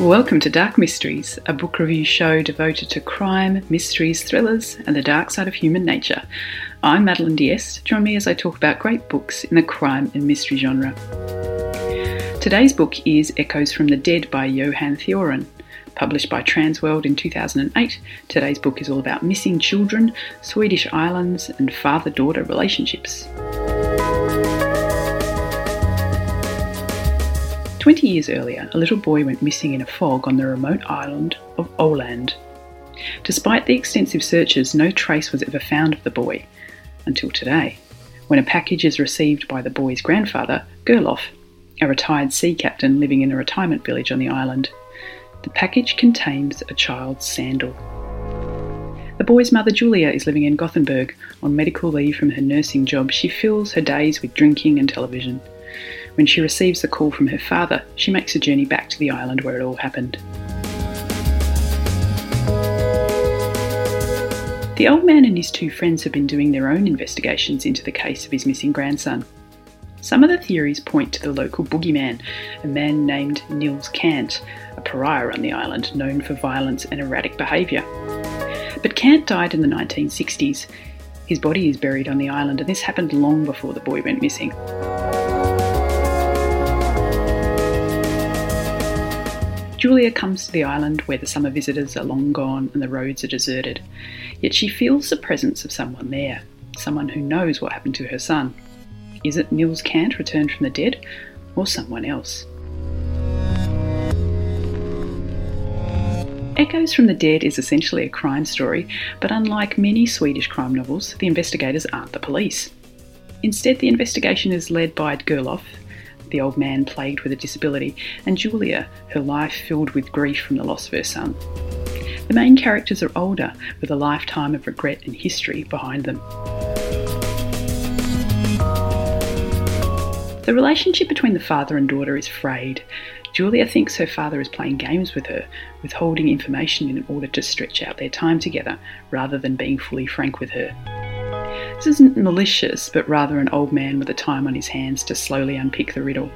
Welcome to Dark Mysteries, a book review show devoted to crime, mysteries, thrillers, and the dark side of human nature. I'm Madeline Diest. Join me as I talk about great books in the crime and mystery genre. Today's book is Echoes from the Dead by Johan Theorin. Published by Transworld in 2008, today's book is all about missing children, Swedish islands, and father daughter relationships. Twenty years earlier, a little boy went missing in a fog on the remote island of Oland. Despite the extensive searches, no trace was ever found of the boy until today, when a package is received by the boy's grandfather, Gerlof, a retired sea captain living in a retirement village on the island. The package contains a child's sandal. The boy's mother, Julia, is living in Gothenburg. On medical leave from her nursing job, she fills her days with drinking and television. When she receives the call from her father, she makes a journey back to the island where it all happened. The old man and his two friends have been doing their own investigations into the case of his missing grandson. Some of the theories point to the local boogeyman, a man named Nils Kant, a pariah on the island known for violence and erratic behaviour. But Kant died in the 1960s. His body is buried on the island, and this happened long before the boy went missing. Julia comes to the island where the summer visitors are long gone and the roads are deserted. Yet she feels the presence of someone there, someone who knows what happened to her son. Is it Nils Kant returned from the dead, or someone else? Echoes from the Dead is essentially a crime story, but unlike many Swedish crime novels, the investigators aren't the police. Instead, the investigation is led by Gerlof, the old man plagued with a disability, and Julia, her life filled with grief from the loss of her son. The main characters are older, with a lifetime of regret and history behind them. The relationship between the father and daughter is frayed. Julia thinks her father is playing games with her, withholding information in order to stretch out their time together, rather than being fully frank with her. This isn't malicious, but rather an old man with a time on his hands to slowly unpick the riddle.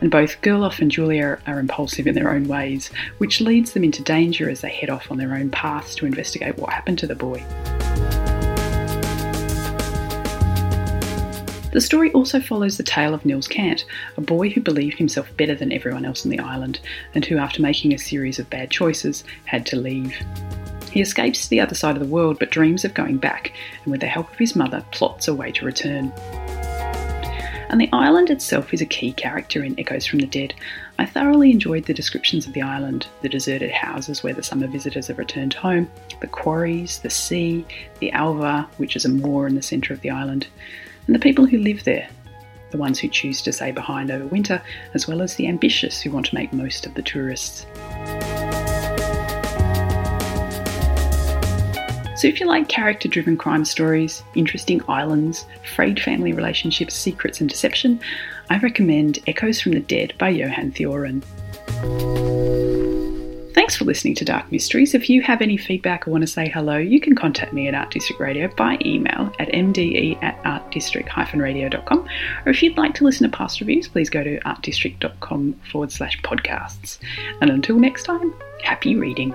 And both Gerlof and Julia are impulsive in their own ways, which leads them into danger as they head off on their own paths to investigate what happened to the boy. The story also follows the tale of Nils Kant, a boy who believed himself better than everyone else on the island, and who, after making a series of bad choices, had to leave. He escapes to the other side of the world but dreams of going back, and with the help of his mother, plots a way to return. And the island itself is a key character in Echoes from the Dead. I thoroughly enjoyed the descriptions of the island, the deserted houses where the summer visitors have returned home, the quarries, the sea, the alvar, which is a moor in the centre of the island, and the people who live there, the ones who choose to stay behind over winter, as well as the ambitious who want to make most of the tourists. So, if you like character driven crime stories, interesting islands, frayed family relationships, secrets, and deception, I recommend Echoes from the Dead by Johan Theorin. Thanks for listening to Dark Mysteries. If you have any feedback or want to say hello, you can contact me at Art District Radio by email at mde at artdistrict-radio.com. Or if you'd like to listen to past reviews, please go to artdistrict.com forward slash podcasts. And until next time, happy reading.